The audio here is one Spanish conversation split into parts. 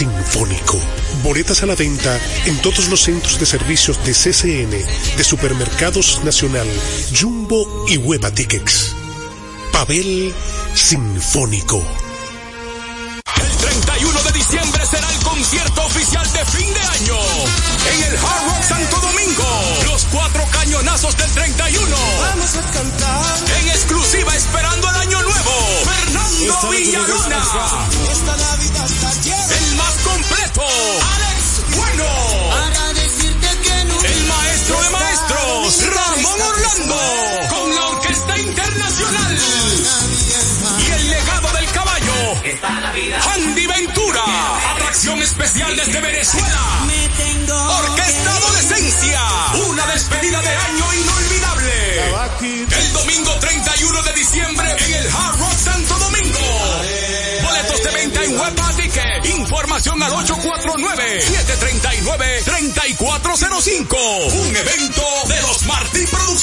Sinfónico. Boletas a la venta en todos los centros de servicios de CCN, de Supermercados Nacional, Jumbo y Hueva Tickets. Pavel Sinfónico. El 31 de diciembre será el concierto oficial de fin de año en el Hard Rock Santo Domingo. Los cuatro cañonazos del 31. Vamos a cantar. En exclusiva esperando el año nuevo. Fernando Villalona. Con la Orquesta Internacional. Y el legado del caballo. Andy Ventura. Atracción especial desde Venezuela. Orquesta Adolescencia. Una despedida de año inolvidable. El domingo 31 de diciembre en el Hard Rock Santo Domingo. Boletos de venta en Web Ticket. Información al 849-739-3405. Un evento de los Martí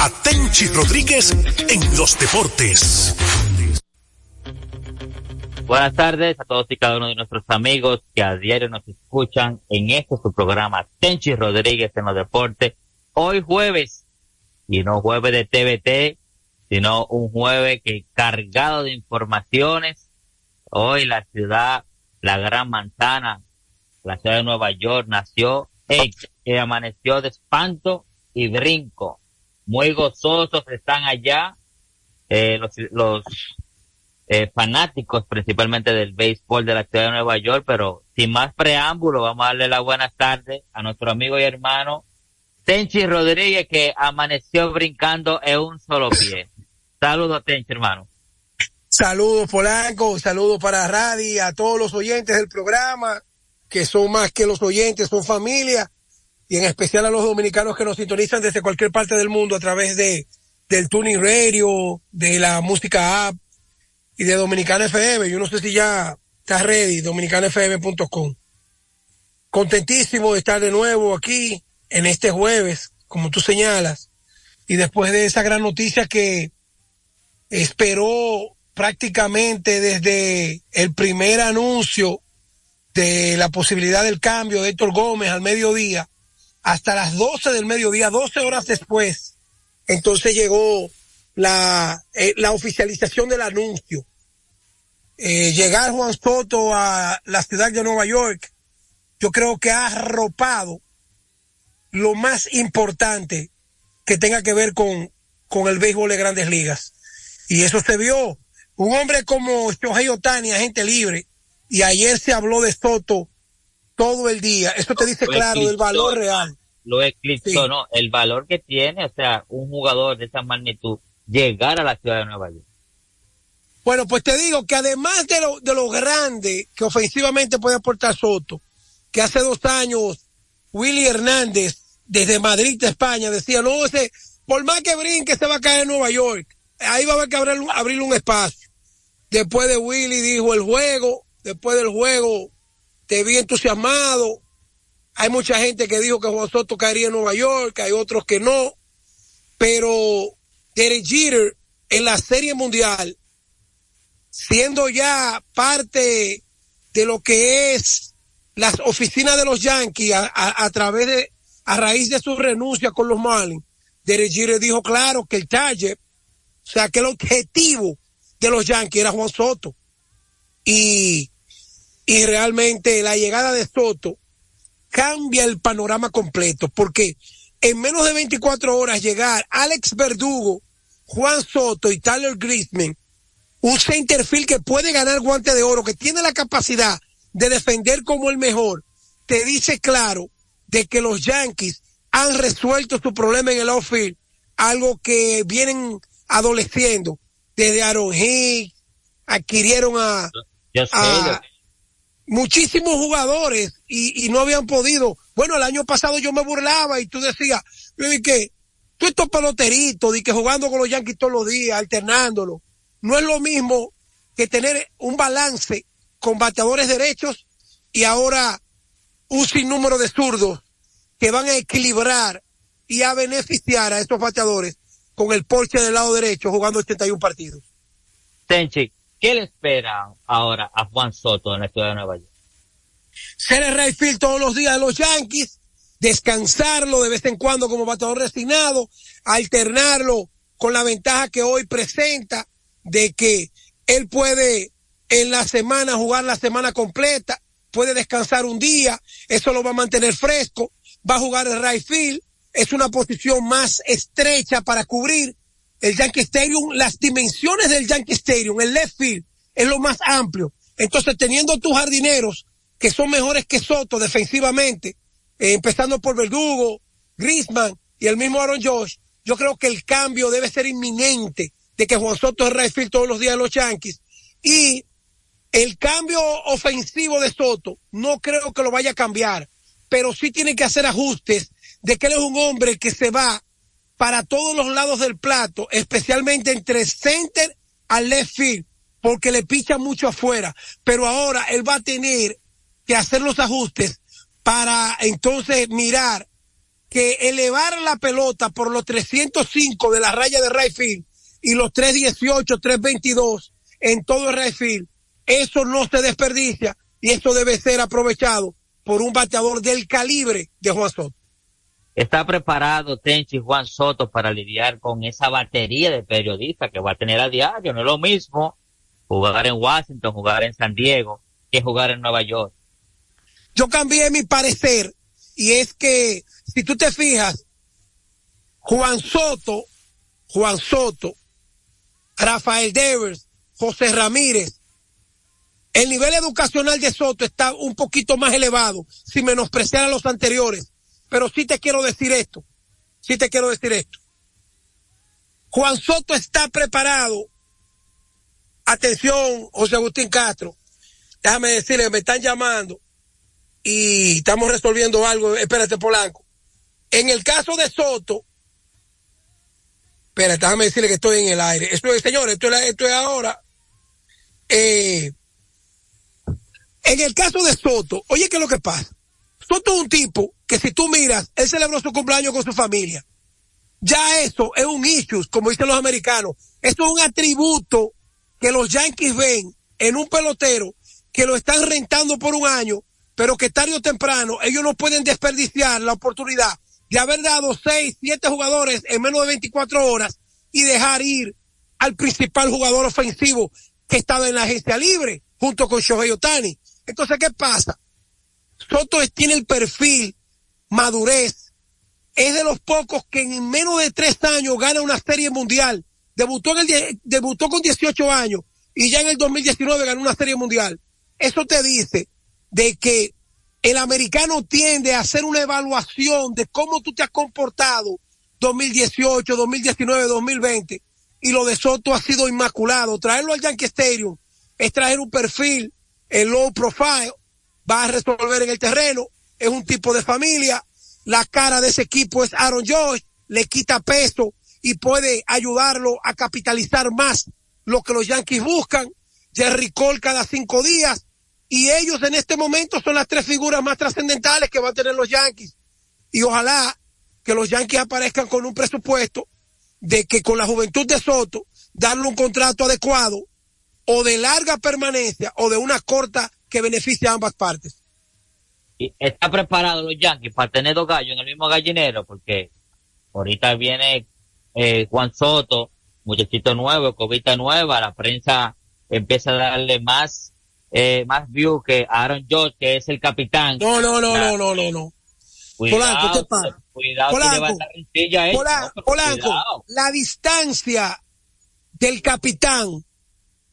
a Tenchi Rodríguez en los deportes. Buenas tardes a todos y cada uno de nuestros amigos que a diario nos escuchan en este su programa Tenchi Rodríguez en los deportes. Hoy jueves, y no jueves de TVT, sino un jueves que cargado de informaciones. Hoy la ciudad, la gran manzana, la ciudad de Nueva York nació, eh, que amaneció de espanto y brinco. Muy gozosos están allá, eh, los, los eh, fanáticos principalmente del béisbol de la ciudad de Nueva York, pero sin más preámbulo, vamos a darle la buenas tardes a nuestro amigo y hermano Tenchi Rodríguez que amaneció brincando en un solo pie. Saludos Tenchi, hermano. Saludos Polanco, saludos para Radi, a todos los oyentes del programa, que son más que los oyentes, son familia, y en especial a los dominicanos que nos sintonizan desde cualquier parte del mundo a través de del Tuning Radio, de la música app y de Dominicana FM. Yo no sé si ya está ready, dominicanafm.com. Contentísimo de estar de nuevo aquí en este jueves, como tú señalas, y después de esa gran noticia que esperó prácticamente desde el primer anuncio de la posibilidad del cambio de Héctor Gómez al mediodía hasta las 12 del mediodía, 12 horas después, entonces llegó la, eh, la oficialización del anuncio. Eh, llegar Juan Soto a la ciudad de Nueva York, yo creo que ha arropado lo más importante que tenga que ver con, con el béisbol de grandes ligas. Y eso se vio. Un hombre como Shohei Otani, agente libre, y ayer se habló de Soto todo el día. Eso te dice Lo claro eclipsó, valor real. Lo eclipsó, Sí. ¿no? El valor que tiene, o sea, un jugador de esa magnitud, llegar a la ciudad de Nueva York. Bueno, pues te digo que además de lo, de lo grande que ofensivamente puede aportar Soto, que hace dos años Willy Hernández desde Madrid, de España, decía, no, ese, por más que brinque se va a caer en Nueva York. Ahí va a haber que abrir, abrir un espacio. Después de Willy dijo el juego, después del juego te vi entusiasmado. Hay mucha gente que dijo que Juan Soto caería en Nueva York, hay otros que no. Pero Derek Jeter en la Serie Mundial siendo ya parte de lo que es las oficinas de los Yankees a, través de, a raíz de su renuncia con los Marlins, Derek Jeter dijo claro que el target, o sea, que el objetivo de los Yankees era Juan Soto. Y, y realmente la llegada de Soto cambia el panorama completo, porque en menos de 24 horas llegar Alex Verdugo, Juan Soto y Tyler Grisman un centerfield que puede ganar guante de oro, que tiene la capacidad de defender como el mejor, te dice claro de que los Yankees han resuelto su problema en el outfield, algo que vienen adoleciendo. Desde Aaron Hicks, adquirieron a, Ah, muchísimos jugadores y, y, no habían podido. Bueno, el año pasado yo me burlaba y tú decías, yo dije, tú estos peloteritos, di que jugando con los Yankees todos los días, alternándolo, no es lo mismo que tener un balance con bateadores derechos y ahora un sinnúmero de zurdos que van a equilibrar y a beneficiar a estos bateadores con el porche del lado derecho jugando 81 partidos. Tenchi, ¿qué le espera ahora a Juan Soto en la ciudad de Nueva York? Ser el right todos los días de los Yankees, descansarlo de vez en cuando como bateador resignado, alternarlo con la ventaja que hoy presenta de que él puede en la semana jugar la semana completa, puede descansar un día, eso lo va a mantener fresco, va a jugar el right field, es una posición más estrecha para cubrir el Yankee Stadium, las dimensiones del Yankee Stadium, el left field es lo más amplio. Entonces, teniendo tus jardineros que son mejores que Soto defensivamente, eh, empezando por Verdugo, Grisman y el mismo Aaron Josh, yo creo que el cambio debe ser inminente de que Juan Soto es right field todos los días de los Yankees y el cambio ofensivo de Soto no creo que lo vaya a cambiar, pero sí tiene que hacer ajustes de que él es un hombre que se va para todos los lados del plato, especialmente entre center al left field, porque le picha mucho afuera. Pero ahora él va a tener que hacer los ajustes para entonces mirar que elevar la pelota por los 305 de la raya de right field y los 318, 322 en todo el right field eso no se desperdicia y eso debe ser aprovechado por un bateador del calibre de Juan. ¿Está preparado Tenchi Juan Soto para lidiar con esa batería de periodistas que va a tener a diario? No es lo mismo jugar en Washington, jugar en San Diego, que jugar en Nueva York. Yo cambié mi parecer y es que si tú te fijas, Juan Soto, Juan Soto, Rafael Devers, José Ramírez, el nivel educacional de Soto está un poquito más elevado, sin menospreciar a los anteriores. Pero sí te quiero decir esto. Sí te quiero decir esto. Juan Soto está preparado. Atención, José Agustín Castro. Déjame decirle, me están llamando y estamos resolviendo algo. Espérate, Polanco. En el caso de Soto, espérate, déjame decirle que estoy en el aire. Esto, señores, esto, esto es ahora. Eh, en el caso de Soto, oye, ¿qué es lo que pasa? Soto es un tipo que si tú miras, él celebró su cumpleaños con su familia. Ya eso es un issue, como dicen los americanos. Esto es un atributo que los Yankees ven en un pelotero que lo están rentando por un año, pero que tarde o temprano ellos no pueden desperdiciar la oportunidad de haber dado seis, siete jugadores en menos de 24 horas y dejar ir al principal jugador ofensivo que estaba en la agencia libre junto con Shohei Otani. Entonces, ¿qué pasa? Soto tiene el perfil, madurez, es de los pocos que en menos de tres años gana una serie mundial. Debutó, en el, debutó con 18 años y ya en el 2019 ganó una serie mundial. Eso te dice de que el americano tiende a hacer una evaluación de cómo tú te has comportado 2018, 2019, 2020 y lo de Soto ha sido inmaculado. Traerlo al Yankee Stadium es traer un perfil el low profile, va a resolver en el terreno, es un tipo de familia, la cara de ese equipo es Aaron Josh, le quita peso y puede ayudarlo a capitalizar más lo que los Yankees buscan, Jerry Cole cada cinco días, y ellos en este momento son las tres figuras más trascendentales que van a tener los Yankees. Y ojalá que los Yankees aparezcan con un presupuesto de que con la juventud de Soto, darle un contrato adecuado o de larga permanencia o de una corta que beneficie a ambas partes. Y está preparado los Yankees para tener dos gallos en el mismo gallinero, porque ahorita viene eh, Juan Soto, muchachito nuevo, cobita nueva, la prensa empieza a darle más eh, más view que Aaron George, que es el capitán. No, no, no, no, no, no, no. Cuidado, ¿qué pasa? Cuidado Polanco, Polanco, Polanco, la distancia del capitán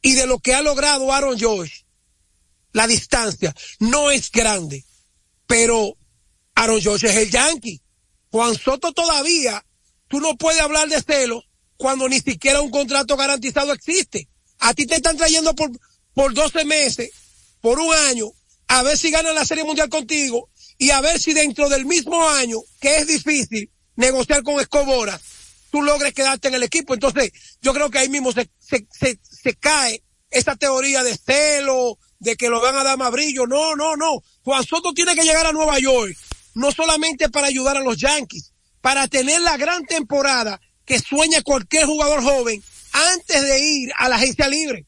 y de lo que ha logrado Aaron Josh, la distancia no es grande, pero Aaron Josh es el Yankee. Juan Soto todavía, tú no puedes hablar de celos cuando ni siquiera un contrato garantizado existe. A ti te están trayendo por, por 12 meses, por un año, a ver si ganan la Serie Mundial contigo y a ver si dentro del mismo año, que es difícil negociar con Escobora, tú logres quedarte en el equipo. Entonces, yo creo que ahí mismo se, se, se, se cae esa teoría de celo, de que lo van a dar más brillo. No, no, no. Juan Soto tiene que llegar a Nueva York, no solamente para ayudar a los Yankees, para tener la gran temporada que sueña cualquier jugador joven antes de ir a la agencia libre.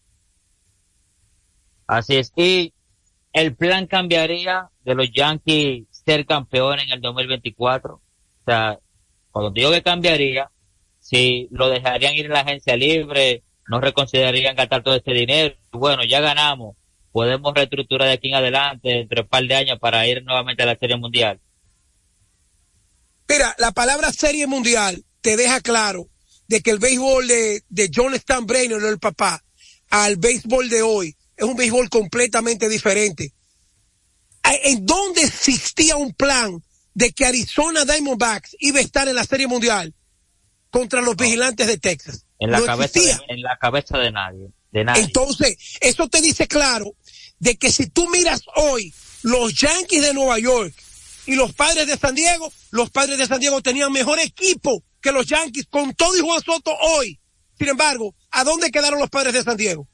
Así es. Y el plan cambiaría de los Yankees ser campeón en el 2024. O sea, cuando digo que cambiaría, si lo dejarían ir a la agencia libre, no reconsiderarían gastar todo este dinero. Bueno, ya ganamos. Podemos reestructurar de aquí en adelante entre un par de años para ir nuevamente a la Serie Mundial. Mira, la palabra Serie Mundial te deja claro de que el béisbol de, de John Steinbrenner, el papá, al béisbol de hoy, es un béisbol completamente diferente. ¿En dónde existía un plan de que Arizona Diamondbacks iba a estar en la Serie Mundial contra los vigilantes de Texas? En la, No cabeza de, en la cabeza de nadie. De nadie. Entonces, eso te dice claro de que si tú miras hoy los Yankees de Nueva York y los padres de San Diego, los padres de San Diego tenían mejor equipo que los Yankees con todo y Juan Soto hoy. Sin embargo, ¿a dónde quedaron los padres de San Diego?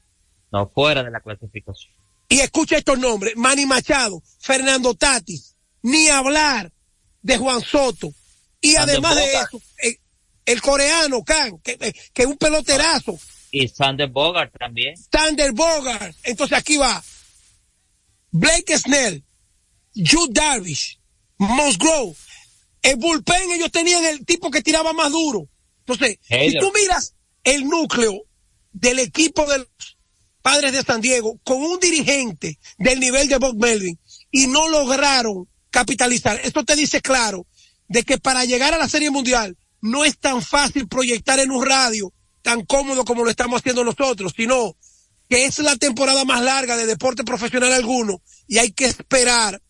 no fuera de la clasificación. Y escucha estos nombres, Manny Machado, Fernando Tatis, ni hablar de Juan Soto. Y Sander además de eso, eh, el coreano, Khan, que, eh, que es un peloterazo, Y Sander Bogart también. Sander Bogart. Entonces aquí va. Blake Snell, Jude Darvish, Musgrove. El bullpen ellos tenían el tipo que tiraba más duro. Entonces, si tú miras el núcleo del equipo de los padres de San Diego con un dirigente del nivel de Bob Melvin y no lograron capitalizar, esto te dice claro de que para llegar a la Serie Mundial no es tan fácil proyectar en un radio tan cómodo como lo estamos haciendo nosotros, sino que es la temporada más larga de deporte profesional alguno y hay que esperar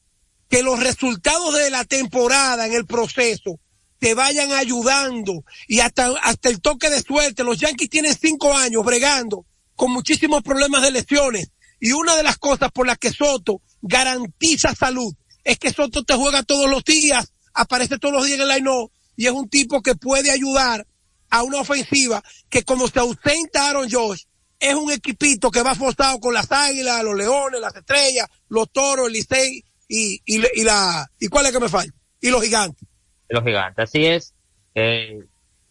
que los resultados de la temporada en el proceso te vayan ayudando y hasta, hasta el toque de suerte. Los Yankees tienen cinco años bregando con muchísimos problemas de lesiones y una de las cosas por las que Soto garantiza salud es que Soto te juega todos los días, aparece todos los días en el line y es un tipo que puede ayudar a una ofensiva que como se ausenta Aaron Josh, es un equipito que va forzado con las águilas, los leones, las estrellas, los toros, el Licey y, y, la, y cuál es que me falta, y los gigantes. los gigantes. Así es, eh,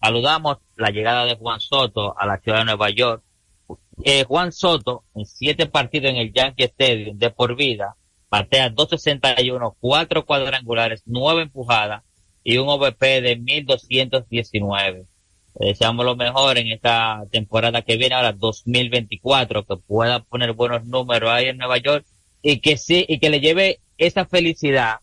saludamos la llegada de Juan Soto a la ciudad de Nueva York. Eh, Juan Soto, en siete partidos en el Yankee Stadium de por vida, batea 261, cuatro cuadrangulares, nueve empujadas y un OVP de 1219. Deseamos lo mejor en esta temporada que viene, ahora 2024, que pueda poner buenos números ahí en Nueva York y que sí, y que le lleve esa felicidad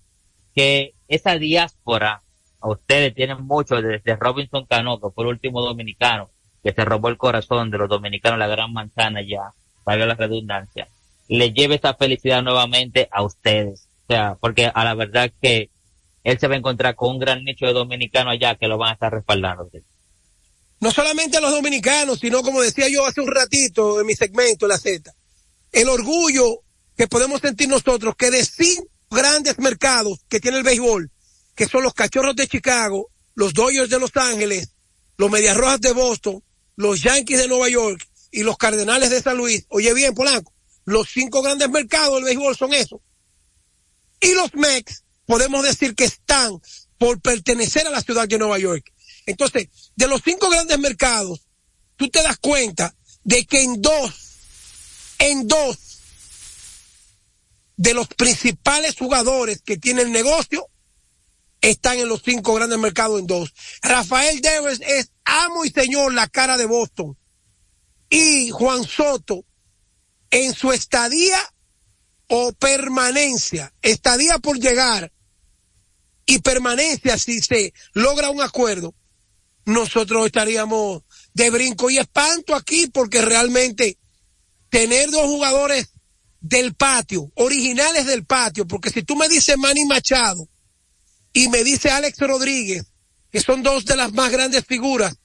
que esa diáspora a ustedes tienen mucho desde Robinson Cano, que fue el último dominicano que se robó el corazón de los dominicanos, la gran manzana ya, valga la redundancia, le lleve esa felicidad nuevamente a ustedes. O sea, porque a la verdad que él se va a encontrar con un gran nicho de dominicanos allá que lo van a estar respaldando. No solamente a los dominicanos, sino como decía yo hace un ratito en mi segmento, la Z, el orgullo que podemos sentir nosotros que de cinco grandes mercados que tiene el béisbol, que son los Cachorros de Chicago, los Dodgers de Los Ángeles, los Medias Rojas de Boston, los Yankees de Nueva York y los Cardenales de San Luis. Oye bien, Polanco, los cinco grandes mercados del béisbol son esos. Y los Mex, podemos decir que están por pertenecer a la ciudad de Nueva York. Entonces, de los cinco grandes mercados, tú te das cuenta de que en dos, en dos de los principales jugadores que tienen negocio están en los cinco grandes mercados en dos. Rafael Devers es amo y señor la cara de Boston. Y Juan Soto, en su estadía o permanencia, estadía por llegar y permanencia si se logra un acuerdo, nosotros estaríamos de brinco y espanto aquí porque realmente tener dos jugadores del patio, originales del patio, porque si tú me dices Manny Machado y me dice Alex Rodríguez, que son dos de las más grandes figuras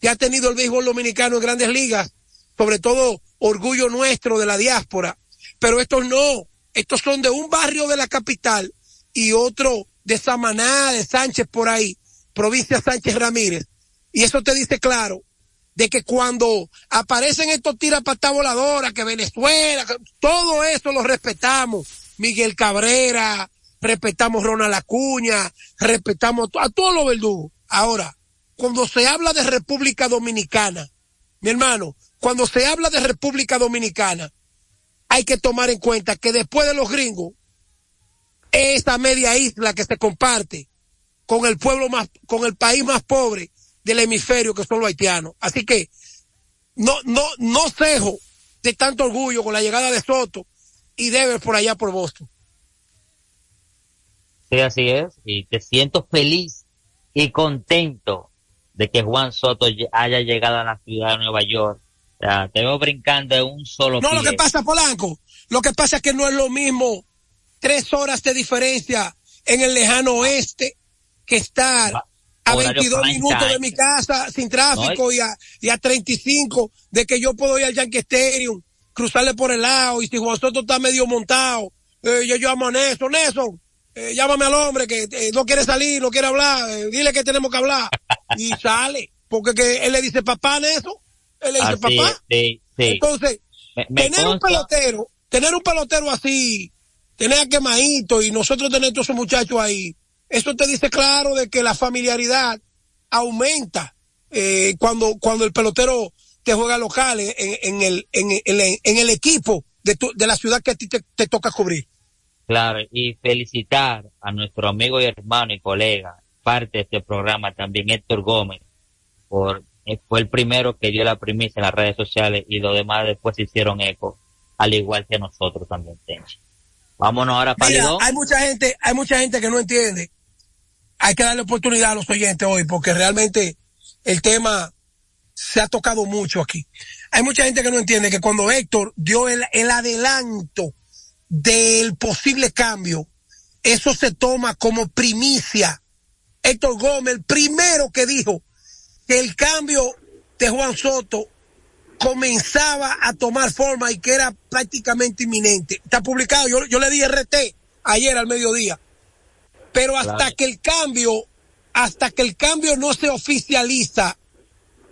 que ha tenido el béisbol dominicano en grandes ligas, sobre todo orgullo nuestro de la diáspora, pero estos no, Estos son de un barrio de la capital y otro de Samaná, de Sánchez por ahí, provincia Sánchez Ramírez. Y eso te dice claro de que cuando aparecen estos tiras patas voladoras, que Venezuela, todo eso lo respetamos. Miguel Cabrera, respetamos Ronald Acuña, respetamos a todos los verdugos. Ahora, cuando se habla de República Dominicana, mi hermano, cuando se habla de República Dominicana, hay que tomar en cuenta que después de los gringos, esta media isla que se comparte con el pueblo más, con el país más pobre del hemisferio que son los haitianos. Así que no, no, no cejo de tanto orgullo con la llegada de Soto y Dever por allá por Boston. Sí, así es. Y te siento feliz y contento de que Juan Soto haya llegado a la ciudad de Nueva York. O sea, te veo brincando en un solo No, lo que pasa, Polanco, lo que pasa es que no es lo mismo tres horas de diferencia en el lejano oeste que estar a 22 minutos de mi casa sin tráfico y, a, y a 35 de que yo puedo ir al Yankee Stadium, cruzarle por el lado y si Juan Soto está medio montado, eh, yo llamo a Nelson, Nelson, eh, llámame al hombre que eh, no quiere salir, no quiere hablar, dile que tenemos que hablar. y sale, porque que él le dice papá Nelson, él le dice papá. Entonces, tener un pelotero, tener un pelotero así, tener a quemadito y nosotros tener todos esos muchachos ahí, eso te dice claro de que la familiaridad aumenta eh, cuando, cuando el pelotero te juega local en, en, el, en, en, el equipo de, tu, de la ciudad que a ti te, te, toca cubrir. Claro, y felicitar a nuestro amigo y hermano y colega, parte de este programa también, Héctor Gómez, por eh, fue el primero que dio la primicia en las redes sociales y los demás después hicieron eco, al igual que nosotros también, Tenchi. Vámonos ahora para hay mucha gente, hay mucha gente que no entiende hay que darle oportunidad a los oyentes hoy porque realmente el tema se ha tocado mucho aquí. Hay mucha gente que no entiende que cuando Héctor dio el, el adelanto del posible cambio, eso se toma como primicia. Héctor Gómez, el primero que dijo que el cambio de Juan Soto comenzaba a tomar forma y que era prácticamente inminente. Está publicado, yo le di RT ayer al mediodía. Pero hasta que el cambio, hasta que el cambio no se oficializa,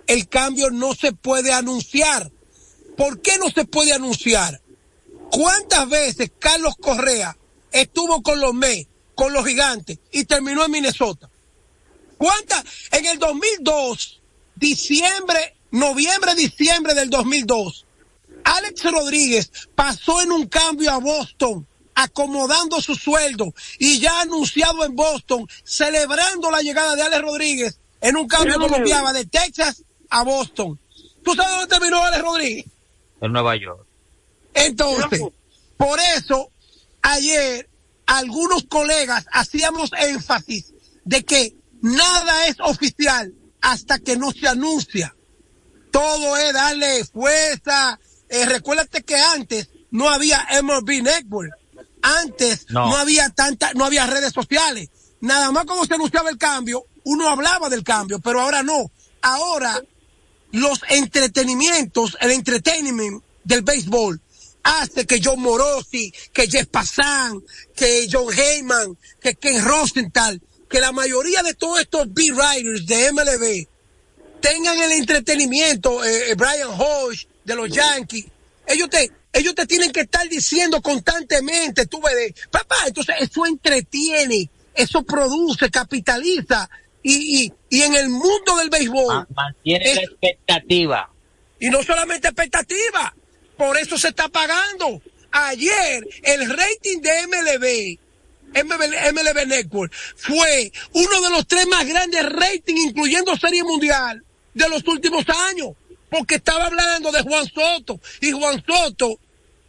el cambio no se puede anunciar. ¿Por qué no se puede anunciar? ¿Cuántas veces Carlos Correa estuvo con los Mets, con los gigantes y terminó en Minnesota? ¿Cuántas? En el 2002, diciembre, noviembre, diciembre del 2002, Alex Rodríguez pasó en un cambio a Boston acomodando su sueldo y ya anunciado en Boston, celebrando la llegada de Alex Rodríguez en un cambio que enviaba de Texas a Boston. ¿Tú sabes dónde terminó Alex Rodríguez? En Nueva York. Entonces, por eso, ayer algunos colegas hacíamos énfasis de que nada es oficial hasta que no se anuncia. Todo es darle fuerza. Eh, recuérdate que antes no había MLB Network. Antes no. había tanta, no había redes sociales. Nada más cuando se anunciaba el cambio, uno hablaba del cambio, pero ahora no. Ahora los entretenimientos, el entretenimiento del béisbol hace que John Morosi, que Jeff Passan, que John Heyman, que Ken Rosenthal, que la mayoría de todos estos B-Writers de MLB tengan el entretenimiento, eh, eh, Brian Hodge de los Yankees, ellos te, ellos te tienen que estar diciendo constantemente, tú ves, papá, entonces eso entretiene, eso produce, capitaliza, y, y, y en el mundo del béisbol. Mantiene la expectativa. Y no solamente expectativa, por eso se está pagando. Ayer el rating de MLB, MLB, MLB Network, fue uno de los tres más grandes ratings, incluyendo Serie Mundial, de los últimos años porque estaba hablando de Juan Soto y Juan Soto,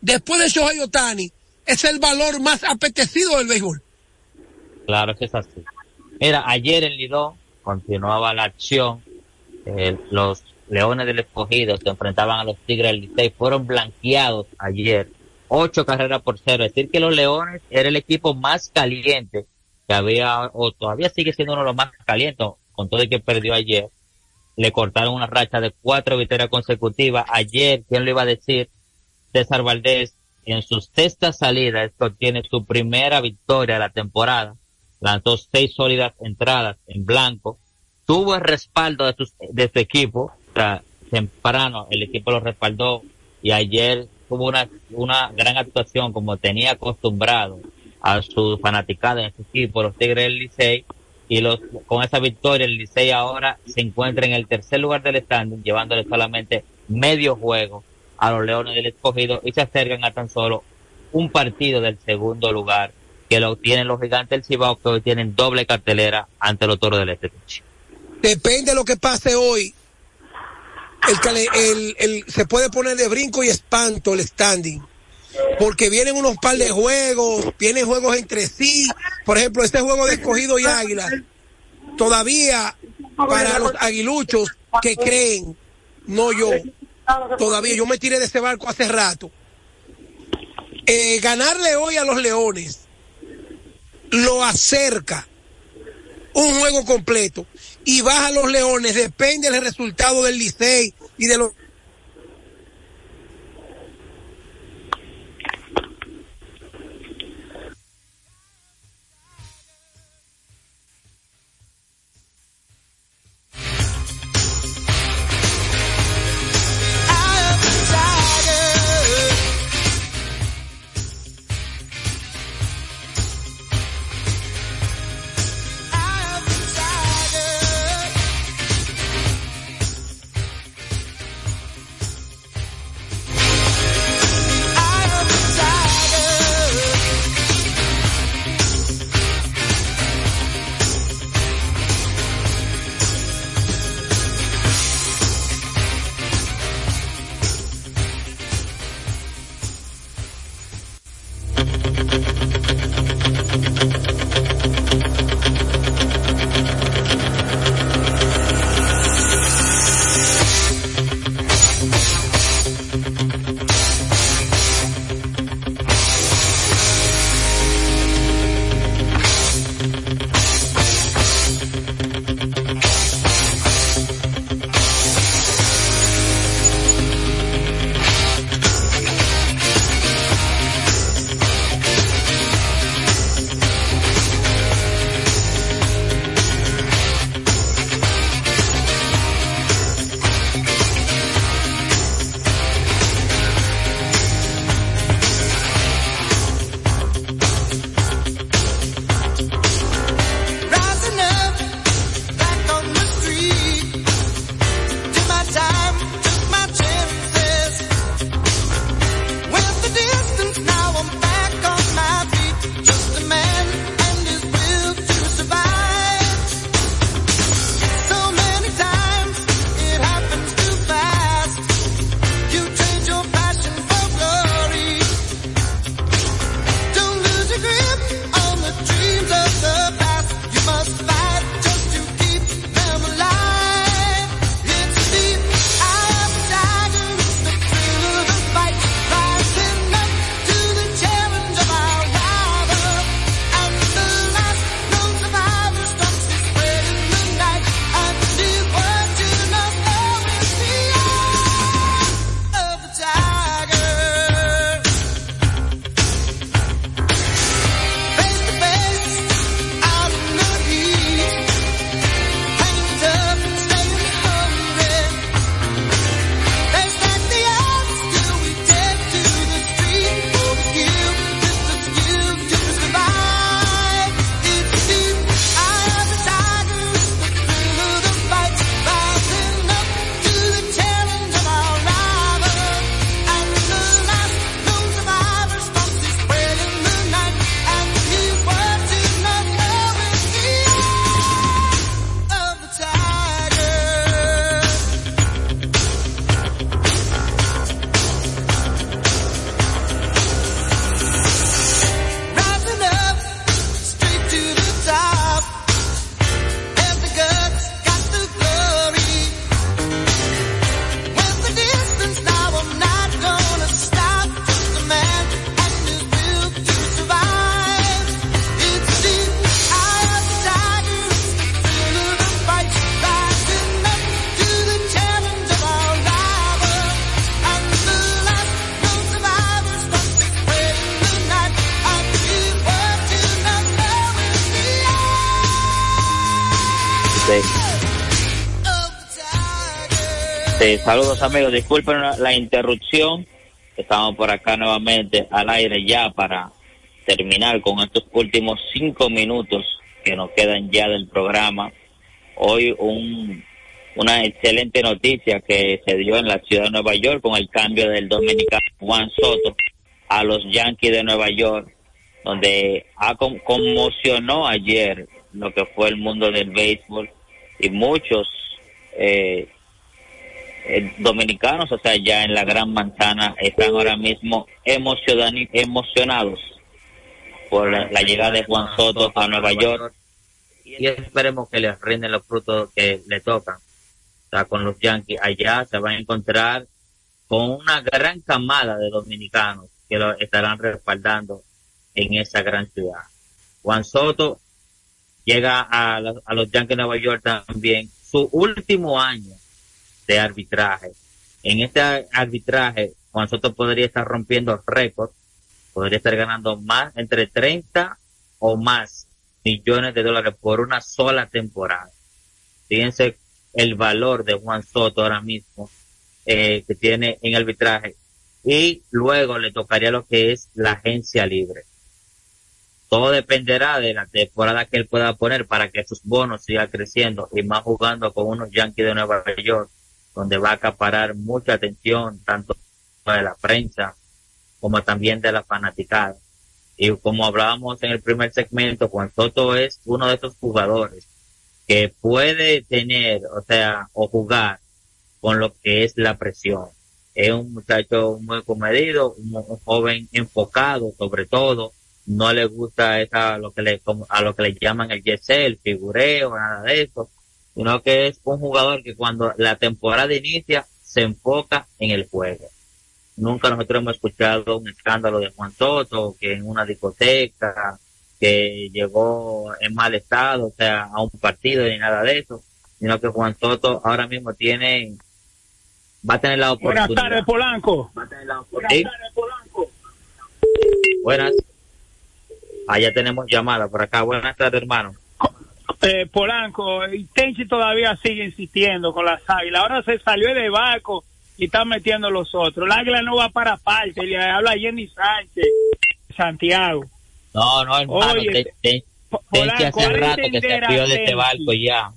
después de Shohei Otani, es el valor más apetecido del béisbol. Claro que es así. Mira, ayer en Lidón continuaba la acción. Eh, los Leones del Escogido se enfrentaban a los Tigres del Licey. Fueron blanqueados ayer. Ocho carreras por cero. Es decir, que los Leones era el equipo más caliente que había, o todavía sigue siendo uno de los más calientes, con todo el que perdió ayer le cortaron una racha de cuatro victorias consecutivas. Ayer, ¿quién lo iba a decir? César Valdés en sus sexta salida, esto obtiene su primera victoria de la temporada, lanzó seis sólidas entradas en blanco, tuvo el respaldo de su, de su equipo, o sea, temprano el equipo lo respaldó y ayer tuvo una, una gran actuación como tenía acostumbrado a su fanaticada en su equipo, los Tigres del Licey, y los, con esa victoria el Licey ahora se encuentra en el tercer lugar del standing, llevándole solamente medio juego a los Leones del Escogido y se acercan a tan solo un partido del segundo lugar que lo tienen los gigantes del Cibao que hoy tienen doble cartelera ante los toros del Este. Depende de lo que pase hoy. El, el, el, se puede poner de brinco y espanto el standing. Porque vienen unos par de juegos, vienen juegos entre sí. Por ejemplo, este juego de escogido y águila. Todavía para los aguiluchos que creen, no yo, todavía yo me tiré de ese barco hace rato. Eh, ganarle hoy a los leones lo acerca un juego completo y baja a los leones, depende del resultado del Licey y de los saludos amigos, disculpen la, interrupción. Estamos por acá nuevamente al aire ya para terminar con estos últimos cinco minutos que nos quedan ya del programa. Hoy un, una excelente noticia que se dio en la ciudad de Nueva York con el cambio del dominicano Juan Soto a los Yankees de Nueva York, donde ha conmocionó ayer lo que fue el mundo del béisbol y muchos eh, eh, dominicanos, o sea, ya en la Gran Manzana, están ahora mismo emocionados por la, llegada de Juan Soto a Nueva York y esperemos que les rinden los frutos que le tocan. O sea, con los Yankees allá se van a encontrar con una gran camada de dominicanos que lo estarán respaldando en esa gran ciudad. Juan Soto llega a, a los Yankees de Nueva York también su último año de arbitraje. En este arbitraje, Juan Soto podría estar rompiendo récords, podría estar ganando más, entre 30 o más millones de dólares por una sola temporada. Fíjense el valor de Juan Soto ahora mismo eh, que tiene en arbitraje y luego le tocaría lo que es la agencia libre. Todo dependerá de la temporada que él pueda poner para que sus bonos sigan creciendo y más jugando con unos Yankees de Nueva York, donde va a acaparar mucha atención tanto de la prensa como también de la fanaticada. Y como hablábamos en el primer segmento, Juan Soto es uno de esos jugadores que puede tener, o sea, o jugar con lo que es la presión. Es un muchacho muy comedido, un, joven enfocado sobre todo, no le gusta esa, lo que le, a lo que le llaman el yesel, el figureo, nada de eso, sino que es un jugador que cuando la temporada inicia se enfoca en el juego. Nunca nosotros hemos escuchado un escándalo de Juan Soto, que en una discoteca, que llegó en mal estado, o sea, a un partido ni nada de eso, sino que Juan Soto ahora mismo tiene, va a tener la oportunidad. Buenas tardes, Polanco. Buenas tardes, Polanco. Buenas. Allá tenemos llamada por acá. Buenas tardes, hermano. Eh, Polanco, y Tenchi todavía sigue insistiendo con las águilas. Ahora se salió de barco y están metiendo los otros. El águila no va para parte, le habla Jenny Sánchez, Santiago. No, no, hermano, Oye, te, hace rato que se de este barco ya.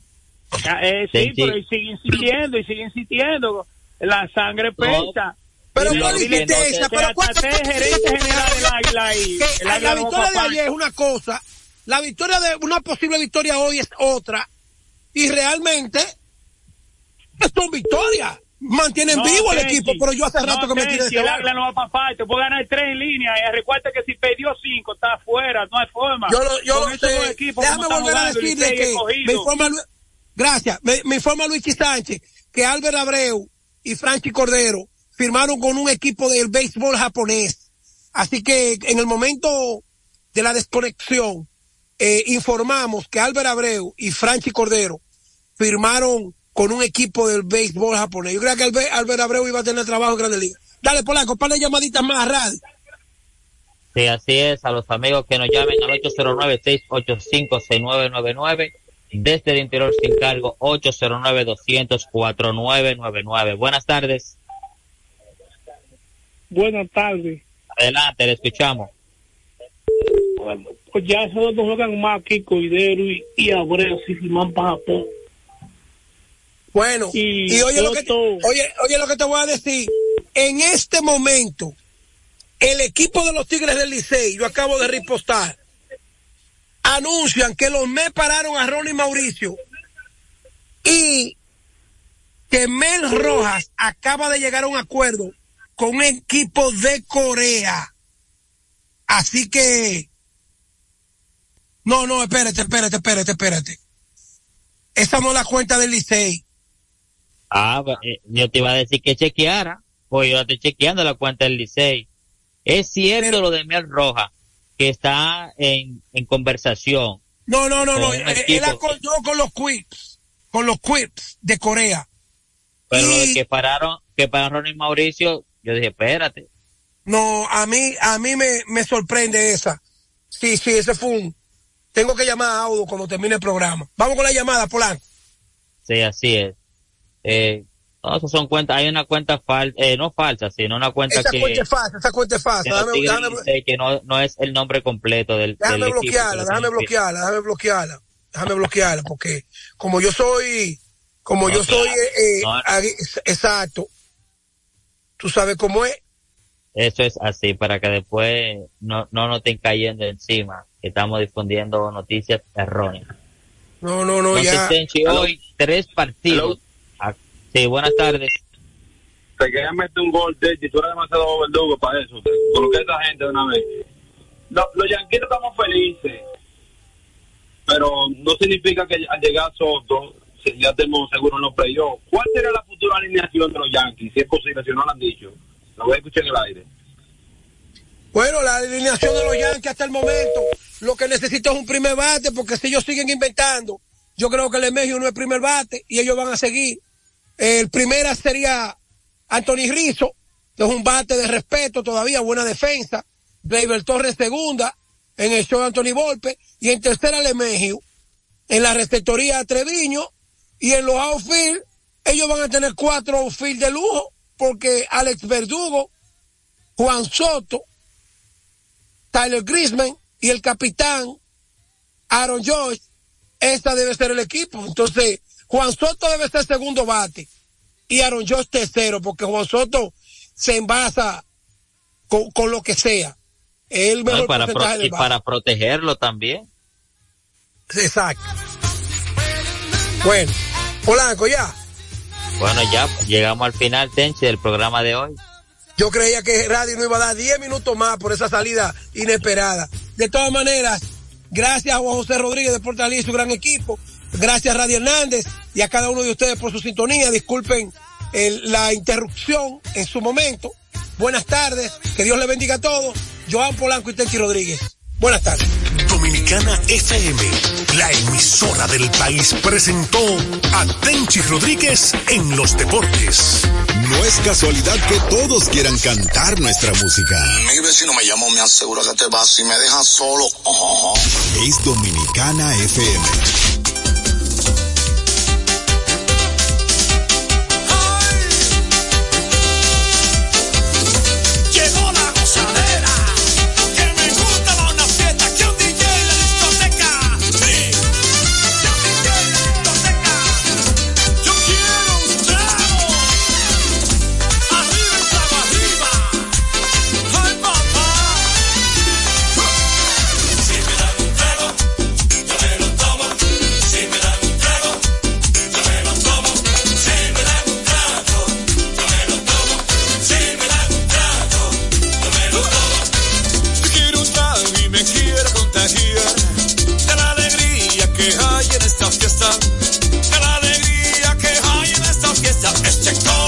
Eh, sí, pero y sigue insistiendo y sigue insistiendo. La sangre pesa. Pero ¿cuál insistencia? Pero ¿cuánto gerente general del Águila ahí? La victoria de ayer es una cosa, la victoria de una posible victoria hoy es otra, y realmente es una victoria mantienen vivo el equipo, pero yo hace rato que me tiré de el Águila no va para parte, puede ganar tres en línea. Y recuerda que si perdió cinco, está afuera, no hay forma. Yo lo, yo lo sé. Déjame volver a decirle que me informa, gracias, me, me, informa Luis Sánchez que Albert Abreu y Franchi Cordero firmaron con un equipo del béisbol japonés. Así que en el momento de la desconexión, eh, informamos que Albert Abreu y Franchi Cordero firmaron con un equipo del béisbol japonés. Yo creo que Albert Abreu iba a tener trabajo en Grande Liga. Dale, Polanco, para llamaditas más a radio. Sí, así es. A los amigos que nos llamen al 809-685-6999. Desde el interior sin cargo, 809-200-4999. Buenas tardes. Buenas tardes. Adelante, le escuchamos. Pues ya esos dos juegan más que Coidero y, y Abreu, si firman para Japón. Bueno, y, oye, lo que oye lo que te voy a decir. En este momento, el equipo de los Tigres del Licey, yo acabo de repostar, anuncian que los me pararon a Ronnie Mauricio y que Mel Rojas acaba de llegar a un acuerdo con un equipo de Corea. Así que, no, no, espérate, espérate, espérate, espérate. Esa no es la cuenta del Licey. Ah, eh, yo te iba a decir que chequeara, pues yo estoy chequeando la cuenta del Licey. Es cierto lo de Mel Roja, que está en, en conversación. No, no, no, no, él, él acordó con los quips, con los quips de Corea. Pero que pararon, que pararon Ronnie Mauricio, yo dije, espérate. No, a mí, a mí me, me sorprende esa. Sí, sí, ese fue un, tengo que llamar a Audo cuando termine el programa. Vamos con la llamada, Polanco. Sí, así es. Eh, no, son cuentas, hay una cuenta falsa, eh, no falsa, sino una cuenta esa que... Cuenta es falsa, esa cuenta es falsa, que, déjame, déjame, que no, no es el nombre completo del, déjame del bloquearla, déjame bloquearla, déjame bloquearla, déjame bloquearla, porque como yo soy, como No, yo soy, claro. eh, eh, No. exacto, tú sabes cómo es, Eso es así, para que después no, no nos estén cayendo encima, que estamos difundiendo noticias erróneas. no, no, no, Entonces, ya, Tenchi, hoy tres partidos. Ah, Sí, buenas tardes. te querían meter un gol, Techi, tú eres demasiado verdugo para eso. Te coloqué a esa gente de una vez. No, los yanquis estamos felices, pero no significa que al llegar Soto si ya tenemos seguro en los playoffs. ¿Cuál será la futura alineación de los yanquis? Si es posible, si no lo han dicho. Lo voy a escuchar en el aire. Bueno, la alineación de los Yankees hasta el momento, lo que necesita es un primer bate, porque si ellos siguen inventando, yo creo que el Emegio no es primer bate y ellos van a seguir. El primera sería Anthony Rizzo, es un bate de respeto todavía, buena defensa. Gleyber Torres segunda, en el show Anthony Volpe, y en tercera Lemegio, en la receptoría Treviño, y en los outfield, ellos van a tener cuatro outfield de lujo, porque Alex Verdugo, Juan Soto, Tyler Grisman y el capitán Aaron Joyce, esta debe ser el equipo. Entonces, Juan Soto debe ser segundo bate y Aaron Joyce tercero, porque Juan Soto se envasa con, con lo que sea. El ¿no? mejor Y para, porcentaje pro- del y para protegerlo también. Exacto. Bueno, Polanco, ya. Bueno, ya llegamos al final, Tenchi, del programa de hoy. Yo creía que Radio no iba a dar 10 minutos más por esa salida inesperada. De todas maneras, gracias a Juan José Rodríguez de Portalí y su gran equipo. Gracias a Radio Hernández y a cada uno de ustedes por su sintonía. Disculpen la interrupción en su momento. Buenas tardes. Que Dios le bendiga a todos. Joan Polanco y Tenchi Rodríguez. Buenas tardes. Dominicana FM, la emisora del país, presentó a Tenchi Rodríguez en los deportes. No es casualidad que todos quieran cantar nuestra música. Mi vecino me llamó, me asegura que te vas y me dejas solo. Oh. Es Dominicana FM. Este